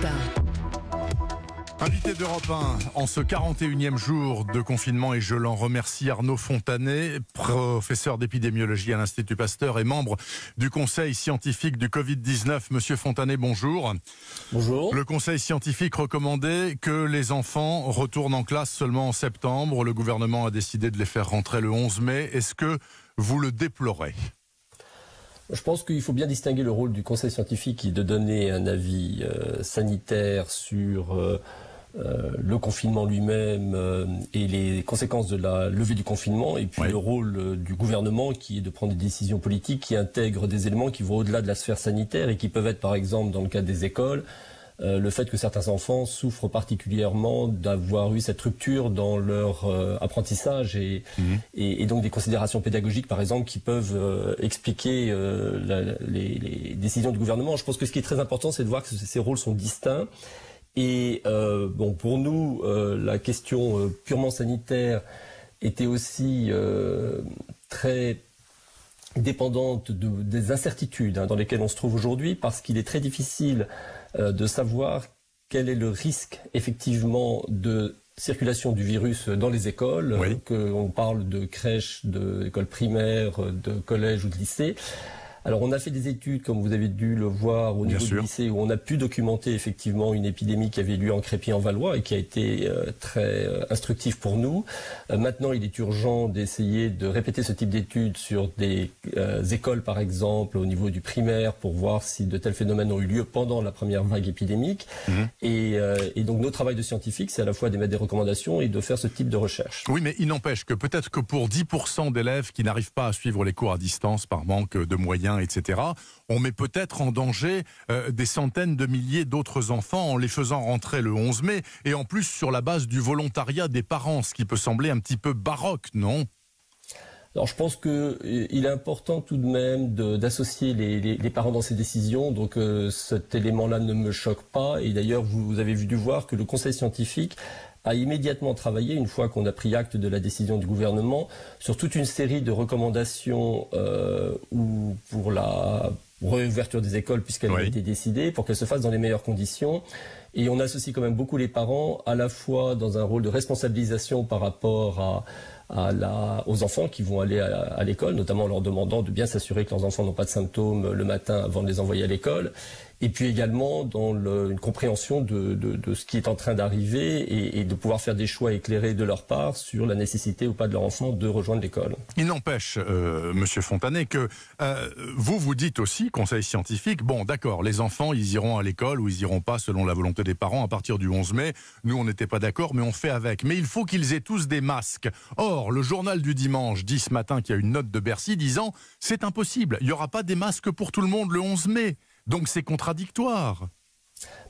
matin. Invité d'Europe 1 en ce 41e jour de confinement et je l'en remercie Arnaud Fontanet, professeur d'épidémiologie à l'Institut Pasteur et membre du conseil scientifique du Covid-19. Monsieur Fontanet, bonjour. Bonjour. Le conseil scientifique recommandait que les enfants retournent en classe seulement en septembre. Le gouvernement a décidé de les faire rentrer le 11 mai. Est-ce que vous le déplorez? Je pense qu'il faut bien distinguer le rôle du conseil scientifique qui est de donner un avis euh, sanitaire sur euh, euh, le confinement lui-même et les conséquences de la levée du confinement, et puis le rôle du gouvernement qui est de prendre des décisions politiques qui intègrent des éléments qui vont au-delà de la sphère sanitaire et qui peuvent être, par exemple, dans le cadre des écoles, le fait que certains enfants souffrent particulièrement d'avoir eu cette rupture dans leur apprentissage et, mhm. et, et, donc des considérations pédagogiques, par exemple, qui peuvent expliquer les, les, décisions du gouvernement. Je pense que ce qui est très important, c'est de voir que ces rôles sont distincts et euh, bon, pour nous, euh, la question euh, purement sanitaire était aussi très dépendante des incertitudes hein, dans lesquelles on se trouve aujourd'hui, parce qu'il est très difficile de savoir quel est le risque effectivement de circulation du virus dans les écoles, qu'on parle de crèches, d'écoles primaires, de collèges ou de lycées. Alors on a fait des études, comme vous avez dû le voir au niveau du lycée, où on a pu documenter effectivement une épidémie qui avait lieu en Crépy-en-Valois et qui a été euh, très euh, instructif pour nous. Euh, maintenant, il est urgent d'essayer de répéter ce type d'études sur des écoles, par exemple, au niveau du primaire, pour voir si de tels phénomènes ont eu lieu pendant la première vague épidémique. Mhm. Et, et, donc notre travail de scientifique, c'est à la fois d'émettre des recommandations et de faire ce type de recherche. Oui, mais il n'empêche que peut-être que pour 10% d'élèves qui n'arrivent pas à suivre les cours à distance par manque de moyens, etc., on met peut-être en danger euh, des centaines de milliers d'autres enfants en les faisant rentrer le 11 mai, et en plus sur la base du volontariat des parents, ce qui peut sembler un petit peu baroque, non? Alors je pense qu'il euh, est important tout de même d'associer les, parents dans ces décisions. Donc euh, cet élément-là ne me choque pas. Et d'ailleurs, vous, avez vu dû voir que le Conseil scientifique a immédiatement travaillé, une fois qu'on a pris acte de la décision du gouvernement, sur toute une série de recommandations euh, ou pour la réouverture des écoles puisqu'elle a été décidée, pour qu'elle se fasse dans les meilleures conditions. Et on associe quand même beaucoup les parents, à la fois dans un rôle de responsabilisation par rapport à, la, aux enfants qui vont aller à, l'école, notamment en leur demandant de bien s'assurer que leurs enfants n'ont pas de symptômes le matin avant de les envoyer à l'école, et puis également dans une compréhension de, ce qui est en train d'arriver et, et, de pouvoir faire des choix éclairés de leur part sur la nécessité ou pas de leur enfant de rejoindre l'école. Il n'empêche, euh, Monsieur Fontanet, que euh, vous vous dites aussi, conseil scientifique, bon d'accord, les enfants ils iront à l'école ou ils iront pas selon la volonté des parents à partir du 11 mai. Nous on n'était pas d'accord, mais on fait avec. Mais il faut qu'ils aient tous des masques. Or, le journal du dimanche dit ce matin qu'il y a une note de Bercy disant c'est impossible, il n'y aura pas des masques pour tout le monde le 11 mai. Donc c'est contradictoire.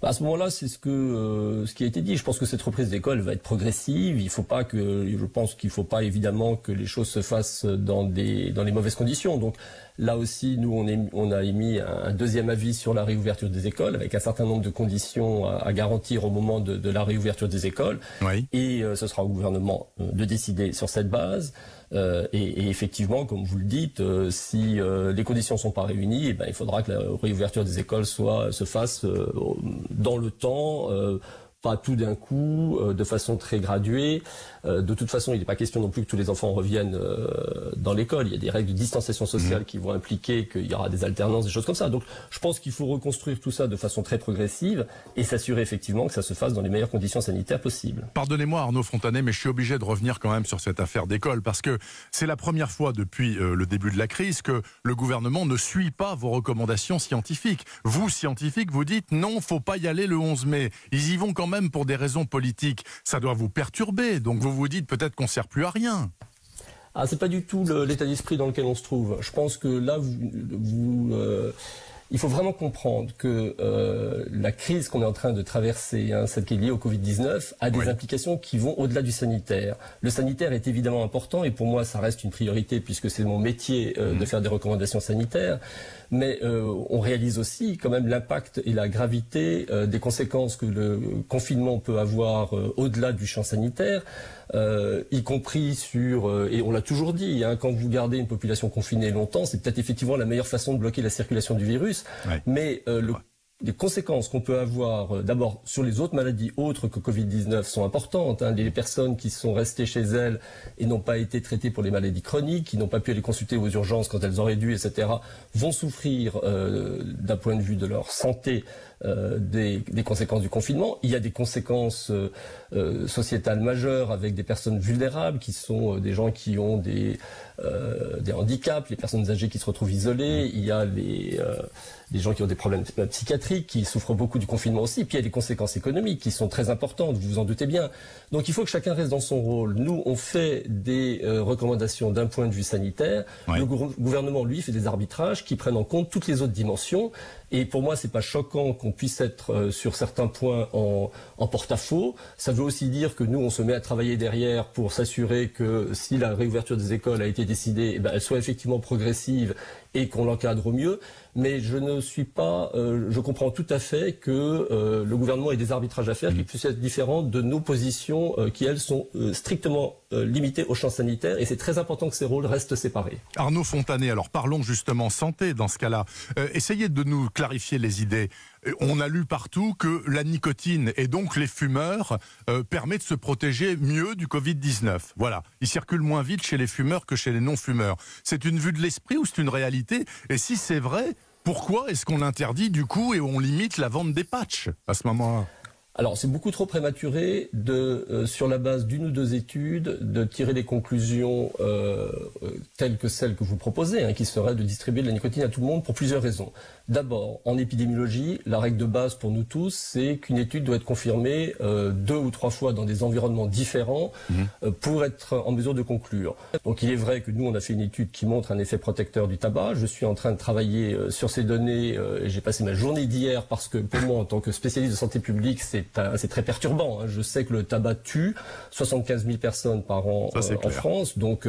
Bah, à ce moment-là, c'est ce que euh, ce qui a été dit. Je pense que cette reprise d'école va être progressive. Il faut pas que, je pense qu'il faut pas évidemment que les choses se fassent dans des dans les mauvaises conditions. Donc là aussi, nous on, est, on a émis un deuxième avis sur la réouverture des écoles avec un certain nombre de conditions à, garantir au moment de, la réouverture des écoles. Et euh, ce sera au gouvernement euh, de décider sur cette base. Euh, et, effectivement, comme vous le dites, euh, si euh, les conditions sont pas réunies, eh ben, il faudra que la réouverture des écoles soit se fasse dans le temps pas tout d'un coup, euh, de façon très graduée. Euh, de toute façon, il n'est pas question non plus que tous les enfants reviennent euh, dans l'école. Il y a des règles de distanciation sociale mmh. qui vont impliquer qu'il y aura des alternances, des choses comme ça. Donc, je pense qu'il faut reconstruire tout ça de façon très progressive et s'assurer effectivement que ça se fasse dans les meilleures conditions sanitaires possibles. Pardonnez-moi Arnaud Fontanet, mais je suis obligé de revenir quand même sur cette affaire d'école parce que c'est la première fois depuis le début de la crise que le gouvernement ne suit pas vos recommandations scientifiques. Vous, scientifiques, vous dites non, faut pas y aller le 11 mai. Ils y vont quand même pour des raisons politiques, ça doit vous perturber. Donc vous vous dites peut-être qu'on sert plus à rien. Ah, c'est pas du tout l'état d'esprit dans lequel on se trouve. Je pense que là, vous, euh, il faut vraiment comprendre que euh, la crise qu'on est en train de traverser, hein, celle qui est liée au Covid-19, a des implications qui vont au-delà du sanitaire. Le sanitaire est évidemment important et pour moi, ça reste une priorité puisque c'est mon métier euh, de mmh. faire des recommandations sanitaires mais euh, on réalise aussi quand même l'impact et la gravité euh, des conséquences que le confinement peut avoir euh, au-delà du champ sanitaire, y compris sur, et on l'a toujours dit, hein, quand vous gardez une population confinée longtemps, c'est peut-être effectivement la meilleure façon de bloquer la circulation du virus, mais le les conséquences qu'on peut avoir euh, d'abord sur les autres maladies autres que Covid-19 sont importantes. Hein. Les personnes qui sont restées chez elles et n'ont pas été traitées pour les maladies chroniques, qui n'ont pas pu aller consulter aux urgences quand elles auraient dû, etc., vont souffrir euh, d'un point de vue de leur santé euh, des, des, conséquences du confinement. Il y a des conséquences euh, euh sociétales majeures avec des personnes vulnérables qui sont des gens qui ont des, des handicaps, les personnes âgées qui se retrouvent isolées. Il y a les, les gens qui ont des problèmes psychiatriques qui souffrent beaucoup du confinement aussi. Puis il y a des conséquences économiques qui sont très importantes, vous vous en doutez bien. Donc il faut que chacun reste dans son rôle. Nous, on fait des recommandations d'un point de vue sanitaire. Le gouvernement, lui, fait des arbitrages qui prennent en compte toutes les autres dimensions. Et pour moi, c'est pas choquant qu'on puisse être euh, sur certains points en, porte-à-faux. Ça veut aussi dire que nous, on se met à travailler derrière pour s'assurer que si la réouverture des écoles a été décidée, eh ben, elle soit effectivement progressive et qu'on l'encadre au mieux. Mais je ne suis pas, euh, je comprends tout à fait que euh, le gouvernement ait des arbitrages à faire qui mmh. puissent être différents de nos positions euh, qui, elles, sont strictement limitées au champ sanitaire. Et c'est très important que ces rôles restent séparés. Arnaud Fontanet, alors parlons justement santé dans ce cas-là. essayez de nous clarifier les idées. On a lu partout que la nicotine et donc les fumeurs permet de se protéger mieux du Covid-19. Voilà, il circule moins vite chez les fumeurs que chez les non-fumeurs. C'est une vue de l'esprit ou c'est une réalité? Et si c'est vrai, pourquoi est-ce qu'on l'interdit du coup et on limite la vente des patchs à ce moment-là? Alors c'est beaucoup trop prématuré de, euh, sur la base d'une ou deux études, de tirer des conclusions euh, euh, telles que celles que vous proposez, hein, qui seraient de distribuer de la nicotine à tout le monde pour plusieurs raisons. D'abord, en épidémiologie, la règle de base pour nous tous, c'est qu'une étude doit être confirmée deux ou trois fois dans des environnements différents mmh. pour être en mesure de conclure. Donc il est vrai que nous, on a fait une étude qui montre un effet protecteur du tabac. Je suis en train de travailler sur ces données et j'ai passé ma journée d'hier parce que pour moi, en tant que spécialiste de santé publique, c'est très perturbant. Hein. Je sais que le tabac tue 75 000 personnes par an euh, en France, donc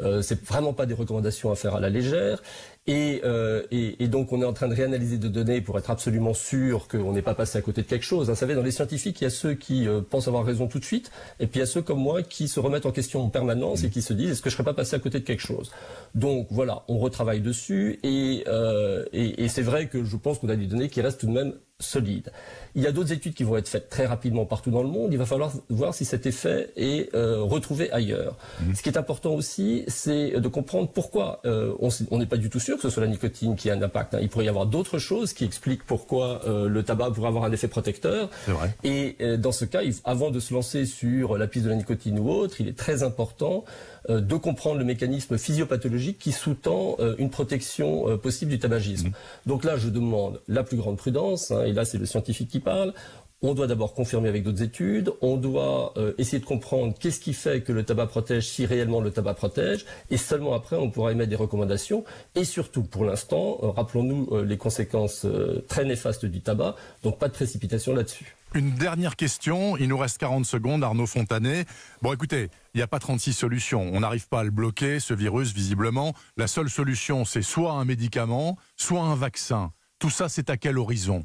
euh, c'est vraiment pas des recommandations à faire à la légère. Et, euh, et, et, donc on est en train de réanalyser des données pour être absolument sûr qu'on n'est pas passé à côté de quelque chose. Vous savez, dans les scientifiques, il y a ceux qui euh, pensent avoir raison tout de suite, et puis il y a ceux comme moi qui se remettent en question en permanence et qui se disent est-ce que je serais pas passé à côté de quelque chose? Donc voilà, on retravaille dessus, et, euh, et c'est vrai que je pense qu'on a des données qui restent tout de même solides. Il y a d'autres études qui vont être faites très rapidement partout dans le monde. Il va falloir voir si cet effet est euh, retrouvé ailleurs. Mmh. Ce qui est important aussi, c'est de comprendre pourquoi euh, on n'est pas du tout sûr que ce soit la nicotine qui a un impact. Hein. Il pourrait y avoir d'autres choses qui expliquent pourquoi euh, le tabac pourrait avoir un effet protecteur. Vrai. Et dans ce cas, il, avant de se lancer sur la piste de la nicotine ou autre, il est très important de comprendre le mécanisme physiopathologique qui sous-tend une protection possible du tabagisme. Mmh. Donc là, je demande la plus grande prudence, hein, et là c'est le scientifique qui parle, on doit d'abord confirmer avec d'autres études, on doit euh, essayer de comprendre qu'est-ce qui fait que le tabac protège si réellement le tabac protège, et seulement après on pourra émettre des recommandations. Et surtout, pour l'instant, euh, rappelons-nous euh, les conséquences très néfastes du tabac, donc pas de précipitation là-dessus. Une dernière question, il nous reste 40 secondes, Arnaud Fontanet. Bon écoutez, il n'y a pas 36 solutions, on n'arrive pas à le bloquer, ce virus, visiblement. La seule solution, c'est soit un médicament, soit un vaccin. Tout ça, c'est à quel horizon?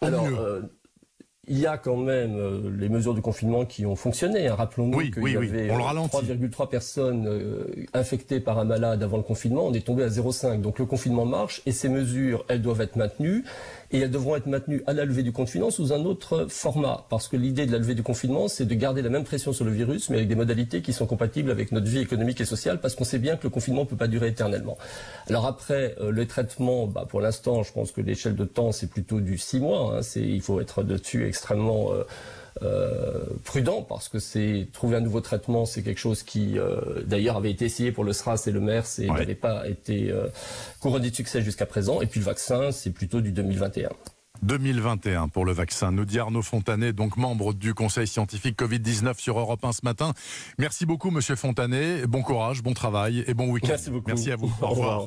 Alors, il y a quand même euh, les mesures de confinement qui ont fonctionné. Hein. Rappelons-nous qu'il y avait 3,3 personnes euh, infectées par un malade avant le confinement. On est tombé à 0,5. Donc le confinement marche et ces mesures, elles doivent être maintenues et elles devront être maintenues à la levée du confinement sous un autre format. Parce que l'idée de la levée du confinement, c'est de garder la même pression sur le virus, mais avec des modalités qui sont compatibles avec notre vie économique et sociale, parce qu'on sait bien que le confinement ne peut pas durer éternellement. Alors après, euh, le traitement, bah, pour l'instant, je pense que l'échelle de temps, c'est plutôt du 6 mois. Hein. il faut être dessus extrêmement... Euh, euh, prudent parce que c'est trouver un nouveau traitement, c'est quelque chose qui euh, d'ailleurs avait été essayé pour le SRAS et le MERS et n'avait pas été euh, couronné de succès jusqu'à présent. Et puis le vaccin, c'est plutôt du 2021. 2021 pour le vaccin. Nous dit Arnaud Fontanet, donc membre du Conseil scientifique Covid-19 sur Europe 1 ce matin. Merci beaucoup, Monsieur Fontanet. Bon courage, bon travail et bon week-end. Merci beaucoup. Merci à vous. Au revoir.